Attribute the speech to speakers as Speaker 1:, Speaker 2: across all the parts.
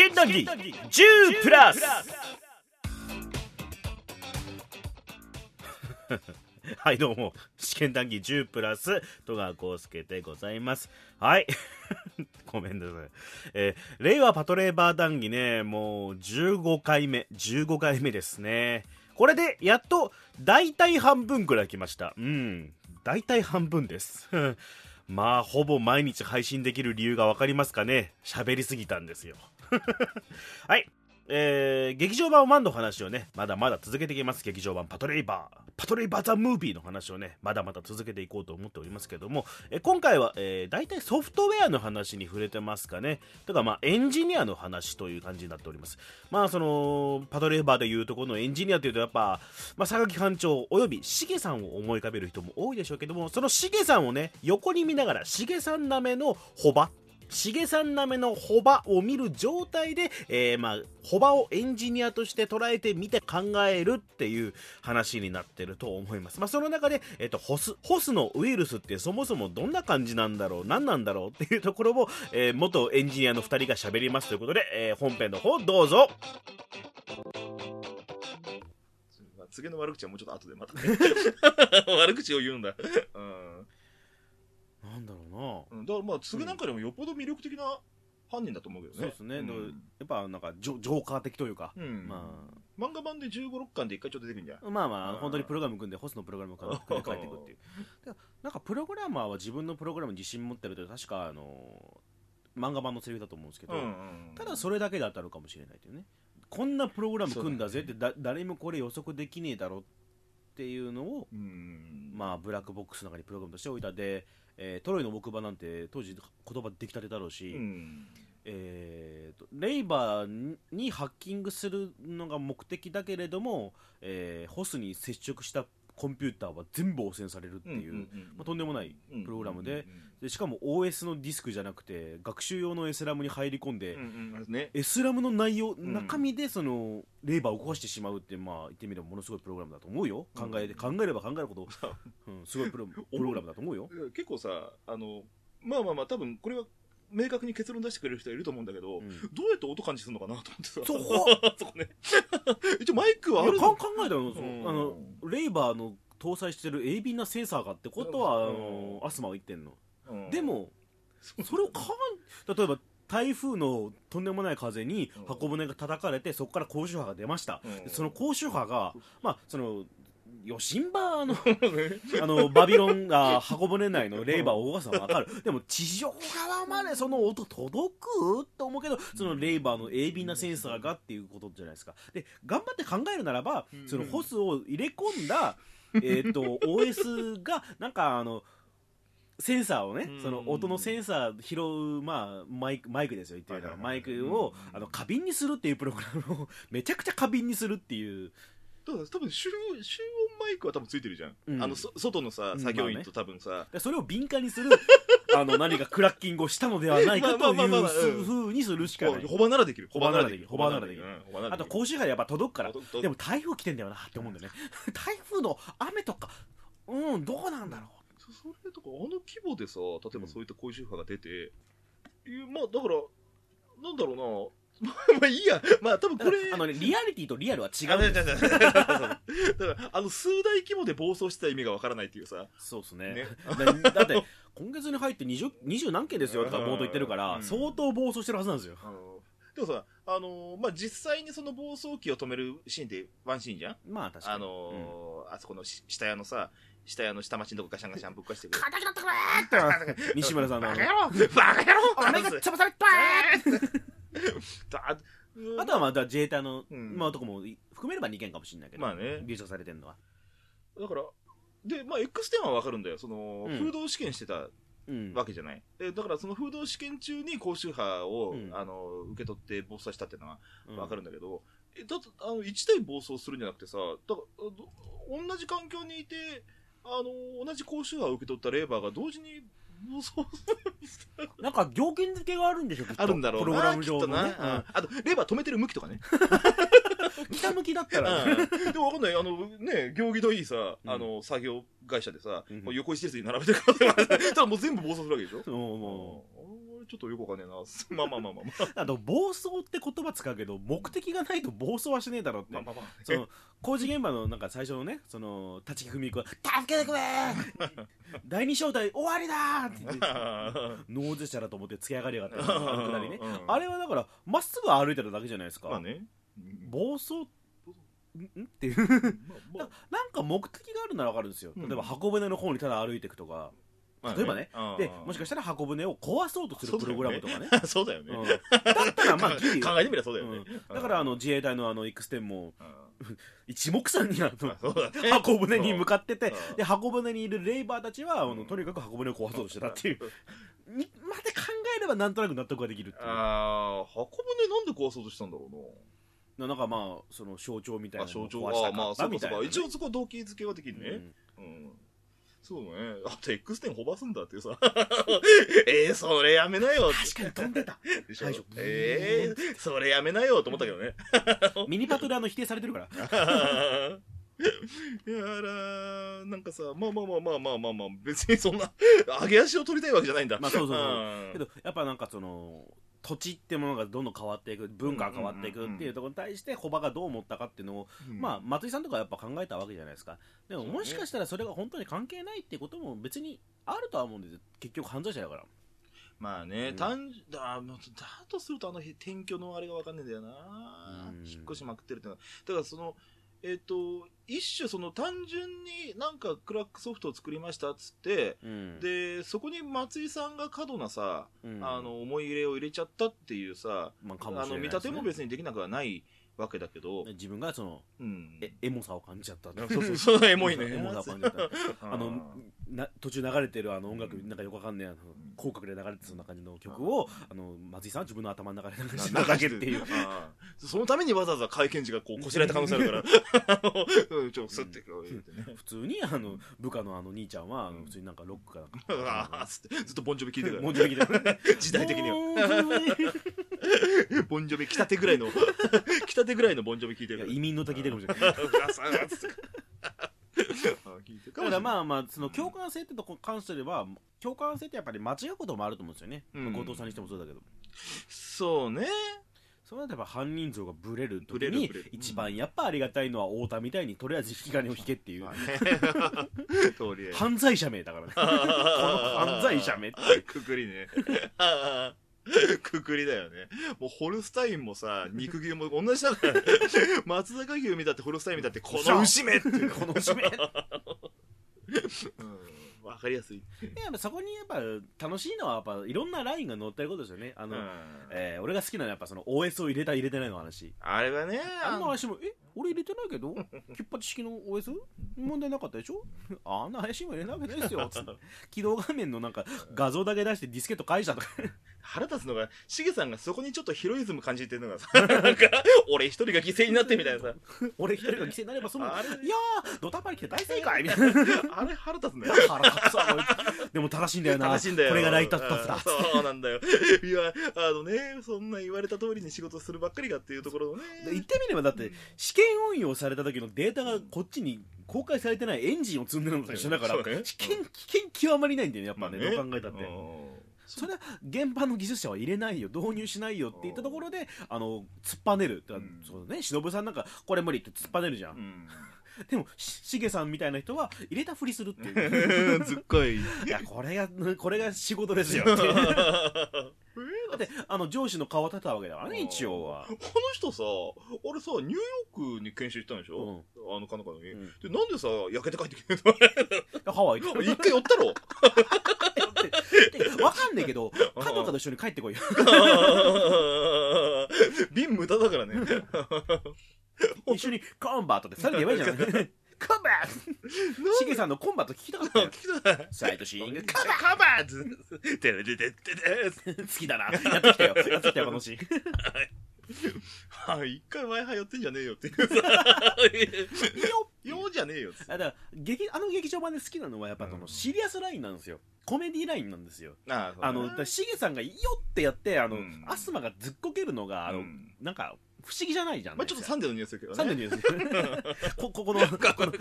Speaker 1: 験談義10プラス。はいどうも。試験談義10プラス戸川浩介でございます。はい。ごめんなさい、えー、令和パトレーバー談義ねもう15回目15回目ですね。これでやっと大体半分くらい来ました。うん。大体半分です。まあほぼ毎日配信できる理由が分かりますかね。喋りすぎたんですよ。はい。えー、劇場版ワンの話をね、まだまだ続けていきます。劇場版パトレイバー、パトレイバーザ・ムービーの話をね、まだまだ続けていこうと思っておりますけども、えー、今回は、えー、大体ソフトウェアの話に触れてますかね。とか、まあ、エンジニアの話という感じになっております。まあ、その、パトレイバーでいうとこのエンジニアというと、やっぱ、まあ、榊班長およびしげさんを思い浮かべる人も多いでしょうけども、そのしげさんをね、横に見ながら、しげさんなめのホバしげさんなめのホバを見る状態で、えー、まあ、ホバをエンジニアとして捉えてみて考えるっていう話になってると思います。まあ、その中で、えっ、ー、と、ホス、ホスのウイルスってそもそもどんな感じなんだろう何なんだろうっていうところを、えー、元エンジニアの2人が喋りますということで、えー、本編の方どうぞ
Speaker 2: 次の悪口はもうちょっと後でまた、ね、悪口を言うんだ。うん
Speaker 1: なんだろ
Speaker 2: うな、うん、だからまあ次なんかでもよっぽど魅力的な犯人だと思うけどね、
Speaker 1: そうですね、うん、やっぱなんかジョジョーカー的というか、
Speaker 2: うん、まあ。漫画版で1 5 6巻で一回ちょっと出てくるんじゃ
Speaker 1: まあまあ本当にプログラム組んでホスのプログラム組んで帰っていくっていう。なんかプログラマーは自分のプログラムに自信持ってると確かあの漫画版のセリフだと思うんですけど、ただそれだけで当たるかもしれないというね。こんなプログラム組んだぜってだ、誰もこれ予測できねえだろっていうのを、まあブラックボックスの中にプログラムとしておいたでえー、トロイの木馬なんて当時言葉できたてだろうし、うん、えーと、レイバーにハッキングするのが目的だけれども、えー、ホスに接触したコンピューターは全部汚染されるっていう,、まあ、とんでもないプログラムで,、でしかも OS のディスクじゃなくて学習用のエスラムに入り込んで、エスラムの内容、中身でそのレーバーを動かしてしまうって、まあ、言ってみればものすごいプログラムだと思うよ。考え,、考えれば考えるほど、う。ん、すごいプロ プログラムだと思うよ。
Speaker 2: 結構さあのまあまあまあ多分これは明確に結論出してくれる人いると思うんだけど、うん、どうやって音感知するのかなと思ってさ。
Speaker 1: そこ
Speaker 2: そこね。一応マイクはある
Speaker 1: の？考えたの、あの、レイバーの搭載してる鋭敏なセンサーがってことは、あのアスマは言ってんの、でもそれをかん例えば台風のとんでもない風に箱舟が叩かれてそこから高周波が出ました、その高周波がまあそのヨシンバの。あのバビロンあ箱舟内のレーバーを動かすのは分かる？でも地上側までその音届く？と思うけどそのレーバーの鋭敏なセンサーがっていうことじゃないですか。で頑張って考えるならばそのホスを入れ込んだ えっと OS がなんかあのセンサーをね、その音のセンサー拾う、まあ、マイクマイクですよ言ってみたら、マイクをあの過敏にするっていうプログラムをめちゃくちゃ過敏にするっていう
Speaker 2: 多分集集音マイクは多分ついてるじゃん、うん、あの外のさ作業員と多分さ、ま
Speaker 1: あね、それを敏感にする あの何かクラッキングをしたのではないかというふうにするしかない。
Speaker 2: ホバならできる。
Speaker 1: ホバならできる。ホバならできる。あと甲州波でやっぱ届くから。でも台風来てんだよなって思うんだよね。台風の雨とか。うんどうなんだろう。
Speaker 2: それとかあの規模でさ例えばそういった甲州波が出て、うん、まあだからなんだろうな まあいいや。まあ多分これ。
Speaker 1: あのね、リアリティとリアルは違うんだ
Speaker 2: から、あの、数大規模で暴走した意味がわからないっていうさ。
Speaker 1: そうですね。ねだって、今月に入って20、20何件ですよとか冒頭言ってるから、相当暴走してるはずなんですよ。
Speaker 2: でもさ、あのー、まあ、実際にその暴走機を止めるシーンってワンシーンじゃん？
Speaker 1: まあ確かに。
Speaker 2: あのーうん、あそこの下屋のさ、下屋の下町のとこガシャンガシャンぶっかしてく
Speaker 1: る。敵だったくれ西村さんの。
Speaker 2: バカ野郎バカ野郎
Speaker 1: お前が潰されたあとはまた自衛隊の、うん、まあとこも含めれば2件かもしれないけど、
Speaker 2: まあね、
Speaker 1: 流出されてるのは。
Speaker 2: だからでまあ X10 は分かるんだよ。その、うん、風洞試験してたわけじゃない、うん、だからその風洞試験中に高周波を、うん、あの受け取って暴走したっていうのは分かるんだけど、えだとあの1対暴走するんじゃなくてさだから同じ環境にいてあの同じ高周波を受け取ったレーバーが同時に
Speaker 1: なんか条件付けがあるんでしょ
Speaker 2: あるんだろう
Speaker 1: プログラム上のね、
Speaker 2: あとレバー止めてる向きとかね。
Speaker 1: 北向きだったら、
Speaker 2: ね、でもわかんない。あのね行儀のいいさ、あの作業会社でさ、横一列に並べてるから ただもう全部暴走するわけでしょ、うもうちょっとよくわかんねえな。まあまあまあまあまあ。
Speaker 1: あと暴走って言葉使うけど目的がないと暴走はしねえだろって、
Speaker 2: まあまあまあ。
Speaker 1: その工事現場のなんか最初のねその立木文子が「助けてくれ第二正体終わりだ!」って言ってノーゼ者だと思ってつけ上がりやがった。あのくだあれはだからまっすぐ歩いてるだけじゃないですか、
Speaker 2: まあね。
Speaker 1: 暴走ん？っていう。なんか目的があるならわかるんですよ。
Speaker 2: うん。
Speaker 1: 例えば箱舟の方にただ歩いていくとか、
Speaker 2: まあ
Speaker 1: 例えばね。でもしかしたら箱舟を壊そうとするプログラムとかね。
Speaker 2: そうだよね。
Speaker 1: うん。だったらまあ
Speaker 2: 考えてみればそうだよね。
Speaker 1: うん。だからあの自衛隊のあの X10 も
Speaker 2: うん。
Speaker 1: 一目散にあの
Speaker 2: ね。
Speaker 1: 箱舟に向かってて
Speaker 2: うん。
Speaker 1: で箱舟にいるレイバーたちはあのとにかく箱舟を壊そうとしてたっていう。にまで考えればなんとなく納得ができるっていう。
Speaker 2: ああ、箱舟なんで壊そうとしたんだろうな。
Speaker 1: なんかまあその象徴みたいな
Speaker 2: 象徴
Speaker 1: 壊した
Speaker 2: あまあ、
Speaker 1: かった
Speaker 2: そうかそうか。
Speaker 1: ね
Speaker 2: 一応そこは動機付けができるね。
Speaker 1: うん。
Speaker 2: うん。そうね。あと X10 ホバすんだっていうさ。えー、それやめなよ
Speaker 1: 確かに飛んでた
Speaker 2: でえー、それやめなよと思ったけどね。
Speaker 1: ミニパトであの否定されてるから
Speaker 2: いやら、なんかさ、まあまあまあまあまあまあまあ、別にそんな、上げ足を取りたいわけじゃないんだ。
Speaker 1: まあそうそうそう
Speaker 2: うん
Speaker 1: けどやっぱなんかその土地ってものがどんどん変わっていく文化が変わっていくっていうところに対してコバがどう思ったかっていうのを、
Speaker 2: うん。
Speaker 1: まあ松井さんとかやっぱ考えたわけじゃないですか。でももしかしたらそれが本当に関係ないっていうことも別にあるとは思うんですよ。結局犯罪者だから。
Speaker 2: まあね、
Speaker 1: うん。
Speaker 2: 単だだとするとあの転居のあれがわかんないんだよな、
Speaker 1: うん。
Speaker 2: 引っ越しまくってるってのは。だからそのえっ、と一種その単純になんかクラックソフトを作りましたっつって
Speaker 1: うん。
Speaker 2: でそこに松井さんが過度なさ、
Speaker 1: うん。
Speaker 2: あの思い入れを入れちゃったっていうさ、
Speaker 1: まあかも
Speaker 2: あの見立ても別にできなくはないわけだけど、
Speaker 1: 自分がその
Speaker 2: うん、
Speaker 1: えエモさを感じちゃった
Speaker 2: そうそうそうエモいね。
Speaker 1: エモさを感じちゃった あのな途中流れてるあの音楽なんかよくわかんないあの広角で流れてそんな感じの曲をあの松井さんは自分の頭の中で流してただけっていう。
Speaker 2: そのためにわざわざ会見時がこうこしらえた可能性あるから。ちょっとスッて
Speaker 1: 普通にあの部下のあの兄ちゃんは普通になんかロックかなんか。
Speaker 2: ずっとボンジョビ聞いてる
Speaker 1: もうちょい来て
Speaker 2: 時代的には。
Speaker 1: は
Speaker 2: ボンジョビ来たてぐらいの来たてぐらいのボンジョビ聞いてるから。
Speaker 1: 移民の時でかもしれない だからまあまあその共感性ってとこに関しては共感性ってやっぱり間違うこともあると思うんですよね、
Speaker 2: うん。
Speaker 1: 後藤さんにしてもそうだけど
Speaker 2: そうね。
Speaker 1: それはやっぱ犯人像がブレる
Speaker 2: ブ
Speaker 1: 時に一番やっぱありがたいのは太田みたいにとりあえず引き金を引けっていう。犯罪者名だからね。この犯罪者名って
Speaker 2: くくりね。くくりだよね。もうホルスタインもさ、肉牛も同じだから、ね、松坂牛見たってホルスタイン見たって、この牛目っていう。
Speaker 1: この牛名
Speaker 2: うん、わかりやすい。
Speaker 1: やっぱそこにやっぱ楽しいのはやっぱいろんなラインが載ってることですよね。あの、
Speaker 2: うん。
Speaker 1: えー俺が好きなのはやっぱその OS を入れた入れてないの話。
Speaker 2: あれはね、
Speaker 1: あんな話もえ？俺入れてないけど？キュッパチ式の OS 問題なかったでしょ？あんな配信も入れなわけないですよ。つって。起動画面のなんか画像だけ出してディスケット返したとか
Speaker 2: 腹立つのが、しげさんがそこにちょっとヒロイズム感じてるのがさ、なんか、俺一人が犠牲になってみたいなさ、
Speaker 1: 俺一人が犠牲になればその
Speaker 2: あれ
Speaker 1: いやードタバリ来て大正解みたいな。
Speaker 2: あれ腹立つね。
Speaker 1: 腹立つでも正しいんだよな。
Speaker 2: 正しいんだよ。
Speaker 1: これがライトアップだ。
Speaker 2: うんそうなんだよ。いや、あのね、そんな言われた通りに仕事するばっかりがっていうところのね。
Speaker 1: で言ってみればだって試験運用された時のデータがこっちに公開されてないエンジンを積んでるのと一緒だから危険危険極まりないんだよねやっぱね,、どう考えたって、
Speaker 2: うん
Speaker 1: それは現場の技術者は入れないよ導入しないよって言ったところであの突っぱねる、
Speaker 2: ん。
Speaker 1: そうね忍さんなんかこれ無理って突っぱねるじゃん、
Speaker 2: うん。
Speaker 1: でもししげさんみたいな人は入れたふりするっていう。
Speaker 2: ずっこい。
Speaker 1: いやこれがこれが仕事ですよ。だってあの上司の顔立てたわけだからね一応は。
Speaker 2: この人さ、俺さ、ニューヨークに研修行ったんでしょ、あのかのかのに、
Speaker 1: うん。
Speaker 2: で、なんでさ、焼けて帰ってきてん
Speaker 1: ハワイ。
Speaker 2: 一回寄ったろ
Speaker 1: ってわかんねえけど彼女と一緒に帰ってこいよ。
Speaker 2: 瓶無駄だからね。
Speaker 1: 一緒にコンバートって2人で言えばいいじゃないコンバート。しげさんのコンバート聞きたかったよ。
Speaker 2: 聞きたい。
Speaker 1: サイトシーン。グ
Speaker 2: カバーカバーズてれれれれれ
Speaker 1: 好きだな。やってきたよ。やってきたよこのシーン
Speaker 2: はい、一回 Wi-Fi 寄ってんじゃねえよって。いうさ。よじゃねえよ
Speaker 1: あだから劇あの劇場版で好きなのはやっぱそのシリアスラインなんですよ。コメディラインなんですよ。
Speaker 2: あ
Speaker 1: あのしげさんが「よ」ってやってあの、
Speaker 2: うん。
Speaker 1: アスマがずっこけるのがあの、
Speaker 2: うん。
Speaker 1: なんか不思議じゃないじゃん、
Speaker 2: まあちょっとサンデーの匂いするけどね。
Speaker 1: サンデーの匂いするこここの この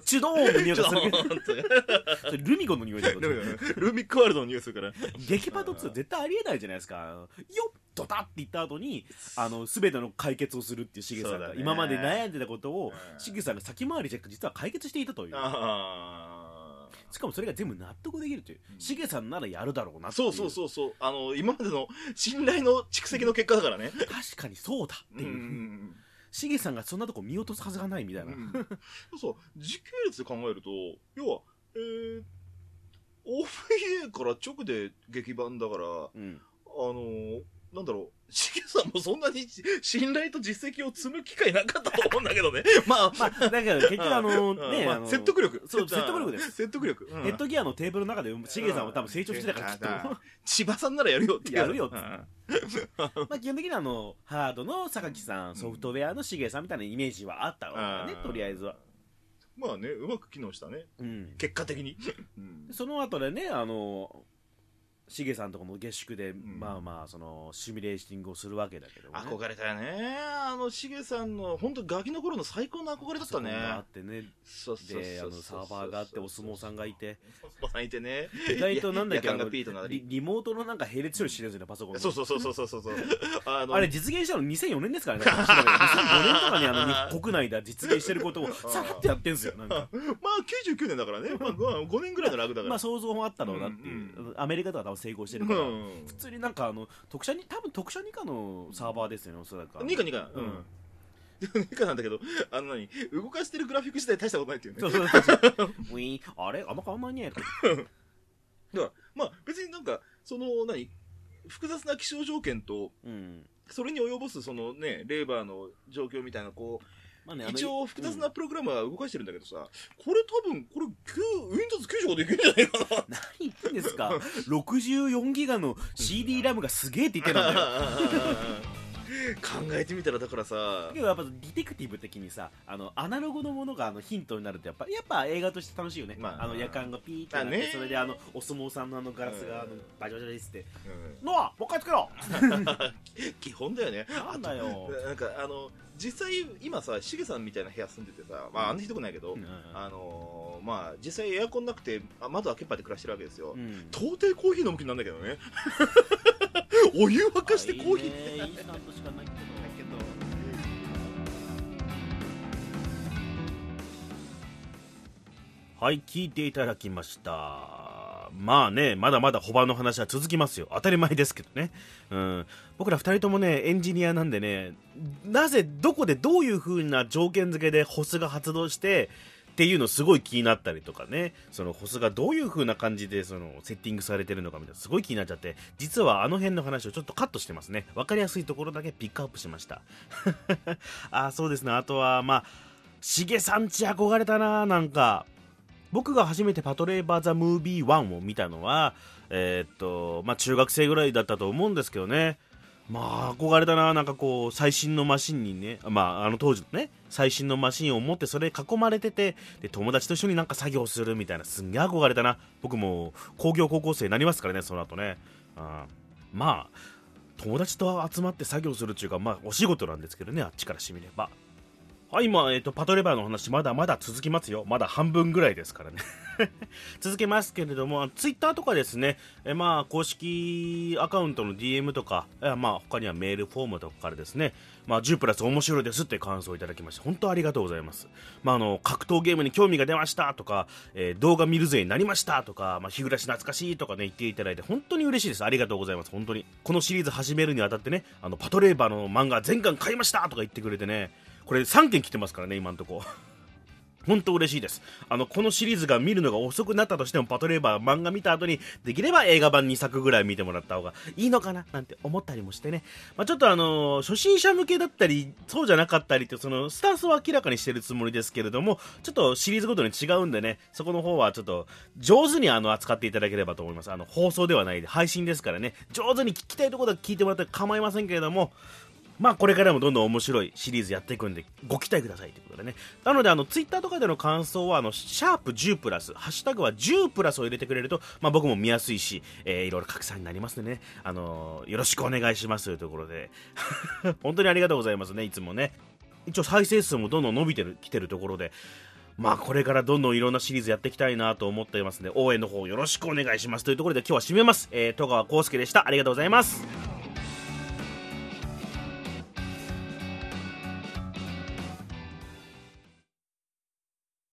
Speaker 1: チュドーンの。匂いがするルミゴの匂いだよ
Speaker 2: ルミックワールドの匂いするから
Speaker 1: 劇パト2絶対ありえないじゃないですかよっドタって言った後にあの全ての解決をするっていうしげさんが、今まで悩んでたことをしげさんが先回りして実は解決していたという。しかもそれが全部納得できるという。しげ、さんならやるだろうな
Speaker 2: そうそうそうそう。あの今までの信頼の蓄積の結果だからね。
Speaker 1: 確かにそうだっていう。しげさんがそんなとこ見落とすはずがないみたいな、うん、
Speaker 2: そう時系列で考えると要はえー、OVA から直で劇版だから、うん、あのなんだろう、しげさんもそんなに信頼と実績を積む機会なかったと思うんだけどね。まあ、
Speaker 1: まあ、だけど結局あの、ね、まあ、
Speaker 2: 説得力。
Speaker 1: そう、説得力です。
Speaker 2: 説得力。
Speaker 1: ヘッドギアのテーブルの中で、しげさんは多分成長してたからきっと。
Speaker 2: 千葉さんならやるよって
Speaker 1: やるよって。まあ基本的にあの、ハードの榊さん、ソフトウェアのしげさんみたいなイメージはあったわけね、とりあえずは。
Speaker 2: まあね、うまく機能したね。うん、結果的に。
Speaker 1: その後でね、あの、しげさんとこの下宿で、うん、まあまあそのシミュレーシングをするわけだけど、ね、
Speaker 2: 憧れたよね。あのしげさんの本当ガキの頃の最高の憧れだったね。
Speaker 1: あってね。であのサーバーがあってお相撲さんがいて。
Speaker 2: お相撲さんいてね。
Speaker 1: 意外となんだっけあのリリモートのなんか並列処理してるんですよねパソコン
Speaker 2: そうそうそうそうそうそう。
Speaker 1: ああれ実現したの2004年ですからね。2005年とかにあの国内で実現してることを さらってやってんですよなんか。まあ
Speaker 2: 99年だからね、まあ、5年ぐらいのラグだから。
Speaker 1: まあ想像もあったろうなっていう、うんうん、アメリカとか多分成功してるから、うん。普通になんかあの特殊に多分特殊2課のサーバーですよねおそらく。
Speaker 2: 2課2課うん。2課なんだけどあの何？動かしてるグラフィック自体大したことないっていうね。そうそうそう
Speaker 1: ウィーンあれあん。ま変わんないねだか
Speaker 2: らまあ別になんかその何？複雑な気象条件と、うん、それに及ぼすそのねレーバーの状況みたいなこうまあね、一応複雑なプログラムは動かしてるんだけどさ、うん、これ多分、これ、Windows95 でいけるんじゃないかな。
Speaker 1: 何言ってんですか ?64 ギガの CD ラムがすげえって言ってたんだよ。
Speaker 2: 考えてみたらだからさ。
Speaker 1: けどやっぱディテクティブ的にさあのアナログのものがあのヒントになるとやっぱやっぱ映画として楽しいよね、まあ、あの夜間がピーってなって、ね、それであのお相撲さんのあのガラスがあのバチバチですって、うん、ノアもう一回作ろ!
Speaker 2: う 基本だよね。
Speaker 1: なんだよ。
Speaker 2: なんかあの実際今さしげさんみたいな部屋住んでてさ、まあ、あんなひどくないけど、うん、あのー、まあ実際エアコンなくて窓開けっぱで暮らしてるわけですよ、うん、到底コーヒー飲む気なんだけどね。お湯沸かしてコーヒー。っていいスタートしかないけど
Speaker 1: はい聞いていただきましたまあね、まだまだホバの話は続きますよ。当たり前ですけどね。うん。僕ら2人ともね、エンジニアなんでね、なぜ、どこでどういう風な条件付けでホスが発動して、っていうのすごい気になったりとかね、そのホスがどういう風な感じでそのセッティングされてるのかみたいなすごい気になっちゃって、実はあの辺の話をちょっとカットしてますね。わかりやすいところだけピックアップしました。あ、そうですね。あとは、まあ、しげさんち憧れたななんか。僕が初めてパトレーバー・ザ・ムービー1を見たのは、えー、っと、まあ、中学生ぐらいだったと思うんですけどね。まあ、憧れたな、なんかこう、最新のマシンにね、まあ、あの当時のね、最新のマシンを持ってそれ囲まれてて、で、友達と一緒になんか作業するみたいな、すんげえ憧れたな。僕も工業高校生になりますからね、その後ね。あまあ、友達と集まって作業するっていうか、まあ、お仕事なんですけどね、あっちからしてみれば。はい、今、えっ、ー、と、パトレバーの話、まだまだ続きますよ。まだ半分ぐらいですからね。続けますけれども、ツイッターとかですね、えまあ、公式アカウントの DM とか、えまあ、他にはメールフォームとかからですね、まあ、10プラス面白いですって感想をいただきまして、本当ありがとうございます。まあ、あの、格闘ゲームに興味が出ましたとか、えー、動画見るぜになりましたとか、まあ、日暮らし懐かしいとかね、言っていただいて、本当に嬉しいです。ありがとうございます。本当に。このシリーズ始めるにあたってね、あの、パトレーバーの漫画全巻買いましたとか言ってくれてね、これ3件来てますからね、今んとこ。本当嬉しいです。あの、このシリーズが見るのが遅くなったとしても、パトレーバー漫画見た後に、できれば映画版2作ぐらい見てもらった方がいいのかななんて思ったりもしてね。まあ、ちょっとあのー、初心者向けだったり、そうじゃなかったりって、その、スタンスを明らかにしてるつもりですけれども、ちょっとシリーズごとに違うんでね、そこの方はちょっと、上手にあの、扱っていただければと思います。あの、放送ではないで、配信ですからね、上手に聞きたいところだけ聞いてもらったら構いませんけれども、まあこれからもどんどん面白いシリーズやっていくんでご期待くださいということでね。なのであのツイッターとかでの感想はあのシャープ10プラスハッシュタグは10プラスを入れてくれると、まあ、僕も見やすいし、えー、いろいろ拡散になりますのでね、あのー、よろしくお願いしますというところで。本当にありがとうございますねいつもね。一応再生数もどんどん伸びてるきてるところで。まあこれからどんどんいろんなシリーズやっていきたいなと思っていますので応援の方よろしくお願いしますというところで今日は締めます、えー、戸川浩介でした。ありがとうございます。